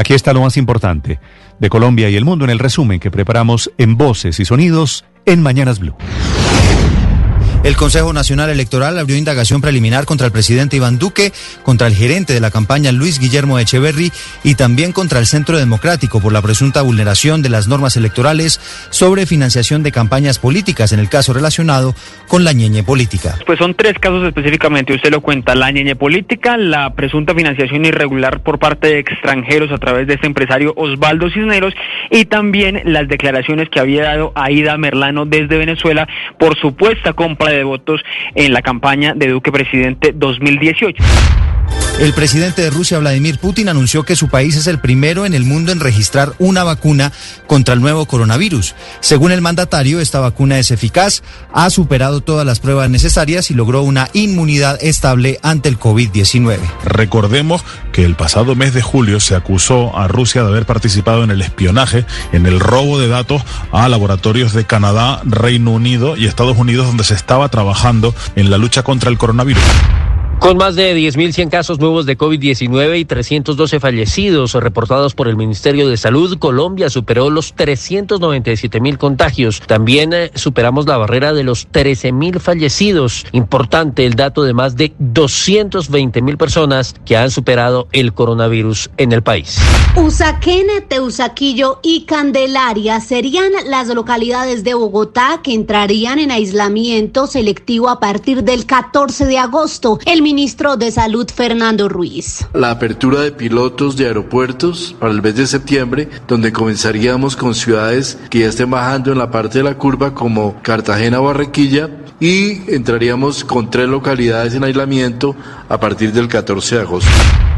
Aquí está lo más importante de Colombia y el mundo en el resumen que preparamos en voces y sonidos en Mañanas Blue. El Consejo Nacional Electoral abrió indagación preliminar contra el presidente Iván Duque, contra el gerente de la campaña Luis Guillermo Echeverry y también contra el Centro Democrático por la presunta vulneración de las normas electorales sobre financiación de campañas políticas en el caso relacionado con la ñeñe política. Pues son tres casos específicamente, usted lo cuenta, la ñeñe política, la presunta financiación irregular por parte de extranjeros a través de este empresario Osvaldo Cisneros y también las declaraciones que había dado Aida Merlano desde Venezuela por supuesta compra de votos en la campaña de Duque Presidente 2018. El presidente de Rusia, Vladimir Putin, anunció que su país es el primero en el mundo en registrar una vacuna contra el nuevo coronavirus. Según el mandatario, esta vacuna es eficaz, ha superado todas las pruebas necesarias y logró una inmunidad estable ante el COVID-19. Recordemos que el pasado mes de julio se acusó a Rusia de haber participado en el espionaje, en el robo de datos a laboratorios de Canadá, Reino Unido y Estados Unidos donde se estaba trabajando en la lucha contra el coronavirus. Con más de 10.100 casos nuevos de COVID-19 y 312 fallecidos reportados por el Ministerio de Salud, Colombia superó los 397.000 contagios. También eh, superamos la barrera de los 13.000 fallecidos. Importante el dato de más de 220.000 personas que han superado el coronavirus en el país. Usaquén, Teusaquillo y Candelaria serían las localidades de Bogotá que entrarían en aislamiento selectivo a partir del 14 de agosto. El ministro de Salud, Fernando Ruiz. La apertura de pilotos de aeropuertos para el mes de septiembre, donde comenzaríamos con ciudades que ya estén bajando en la parte de la curva como Cartagena o Barranquilla y entraríamos con tres localidades en aislamiento a partir del 14 de agosto.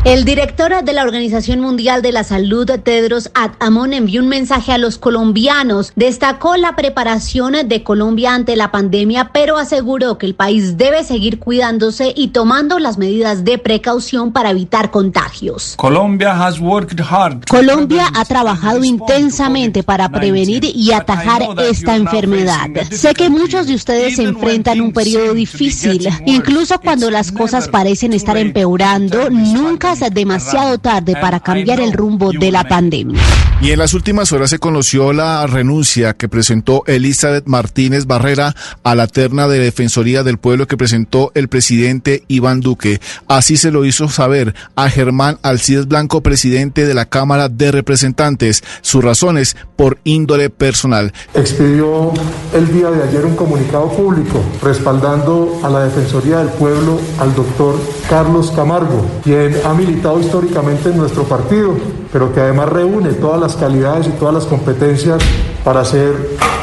El director de la Organización Mundial de la Salud, Tedros Adhanom, envió un mensaje a los colombianos. Destacó la preparación de Colombia ante la pandemia, pero aseguró que el país debe seguir cuidándose y tomando las medidas de precaución para evitar contagios. Colombia, has worked hard Colombia ha trabajado intensamente para prevenir y atajar esta enfermedad. Sé que muchos de ustedes se enfrentan un periodo difícil, incluso cuando las cosas parecen estar empeorando, nunca es demasiado tarde para cambiar el rumbo de la pandemia. Y en las últimas horas se conoció la renuncia que presentó Elizabeth Martínez Barrera a la terna de Defensoría del Pueblo que presentó el presidente Iván Duque. Así se lo hizo saber a Germán Alcides Blanco, presidente de la Cámara de Representantes. Sus razones por índole personal. Expidió el día de ayer un comunicado público respaldando a la Defensoría del Pueblo al doctor Carlos Camargo, quien ha militado históricamente en nuestro partido, pero que además reúne todas las calidades y todas las competencias para ser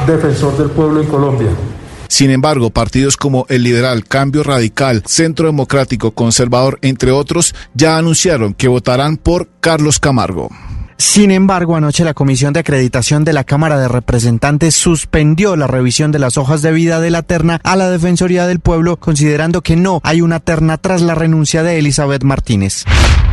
defensor del pueblo en Colombia. Sin embargo, partidos como el Liberal, Cambio Radical, Centro Democrático, Conservador, entre otros, ya anunciaron que votarán por Carlos Camargo. Sin embargo, anoche la Comisión de Acreditación de la Cámara de Representantes suspendió la revisión de las hojas de vida de la terna a la Defensoría del Pueblo, considerando que no hay una terna tras la renuncia de Elizabeth Martínez.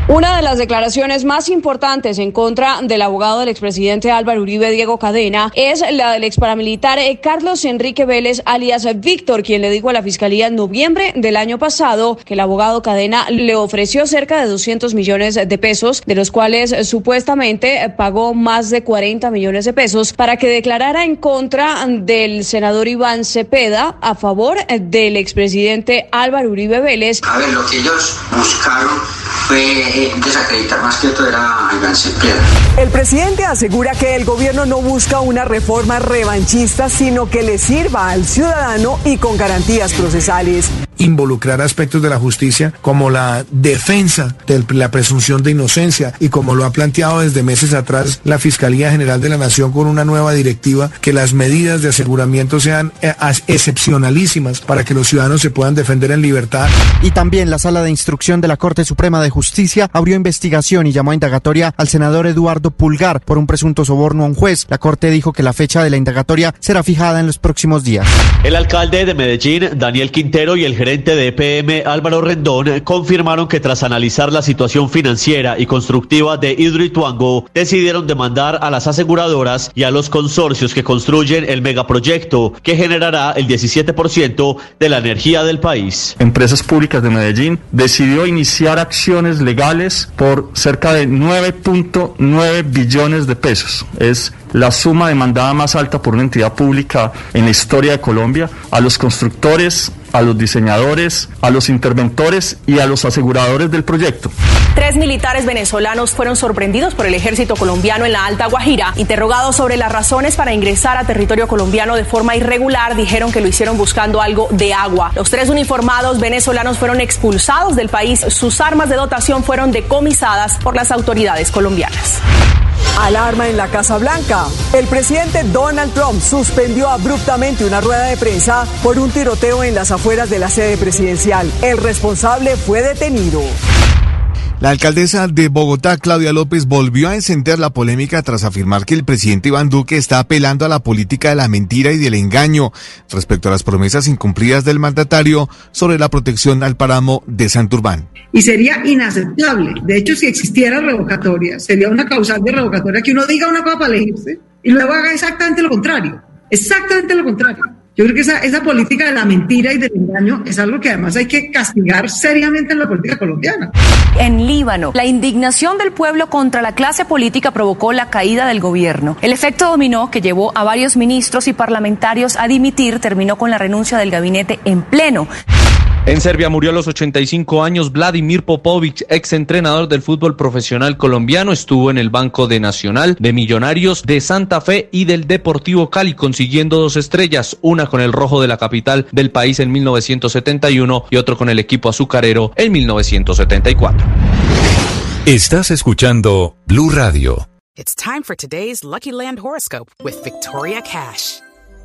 Una de las declaraciones más importantes en contra del abogado del expresidente Álvaro Uribe Diego Cadena es la del ex paramilitar eh, Carlos Enrique Vélez, alias Víctor, quien le dijo a la fiscalía en noviembre del año pasado que el abogado Cadena le ofreció cerca de 200 millones de pesos, de los cuales supuestamente eh, pagó más de 40 millones de pesos para que declarara en contra del senador Iván Cepeda a favor del expresidente Álvaro Uribe Vélez. A ver, lo que ellos buscaron fue desacreditar más que todo era a Iván Cepeda. El presidente asegura que el gobierno no busca una reforma revanchista, sino que le sirva al ciudadano y con garantías procesales. Involucrar aspectos de la justicia como la defensa de la presunción de inocencia y como lo ha planteado desde meses atrás la Fiscalía General de la Nación con una nueva directiva que las medidas de aseguramiento sean eh, excepcionalísimas para que los ciudadanos se puedan defender en libertad. Y también la Sala de Instrucción de la Corte Suprema de Justicia abrió investigación y llamó a indagatoria al senador Eduardo Pulgar por un presunto soborno a un juez. La Corte dijo que la fecha de la indagatoria será fijada en los próximos días. El alcalde de Medellín, Daniel Quintero, y el gerente de EPM, Álvaro Rendón, confirmaron que tras analizar la situación financiera y constructiva de Hidroituango, decidieron demandar a las aseguradoras y a los consorcios que construyen el megaproyecto, que generará el 17% de la energía del país. Empresas Públicas de Medellín decidió iniciar acciones legales por cerca de 9.9 billones de pesos. Es la suma demandada más alta por una entidad pública en la historia de Colombia, a los constructores, a los diseñadores, a los interventores y a los aseguradores del proyecto. Tres militares venezolanos fueron sorprendidos por el ejército colombiano en la Alta Guajira. Interrogados sobre las razones para ingresar a territorio colombiano de forma irregular, dijeron que lo hicieron buscando algo de agua. Los tres uniformados venezolanos fueron expulsados del país. Sus armas de dotación fueron decomisadas por las autoridades colombianas. Alarma en la Casa Blanca. El presidente Donald Trump suspendió abruptamente una rueda de prensa por un tiroteo en las afueras de la sede presidencial. El responsable fue detenido. La alcaldesa de Bogotá, Claudia López, volvió a encender la polémica tras afirmar que el presidente Iván Duque está apelando a la política de la mentira y del engaño respecto a las promesas incumplidas del mandatario sobre la protección al páramo de Santurbán. Y sería inaceptable. De hecho, si existiera revocatoria, sería una causal de revocatoria que uno diga una cosa para elegirse y luego haga exactamente lo contrario. Exactamente lo contrario. Yo creo que esa, esa política de la mentira y del engaño es algo que además hay que castigar seriamente en la política colombiana. En Líbano, la indignación del pueblo contra la clase política provocó la caída del gobierno. El efecto dominó que llevó a varios ministros y parlamentarios a dimitir terminó con la renuncia del gabinete en pleno. En Serbia murió a los 85 años Vladimir Popovic, ex entrenador del fútbol profesional colombiano. Estuvo en el Banco de Nacional, de Millonarios, de Santa Fe y del Deportivo Cali, consiguiendo dos estrellas, una con el rojo de la capital del país en 1971 y otro con el equipo azucarero en 1974. Estás escuchando Blue Radio. It's time for today's Lucky Land horoscope with Victoria Cash.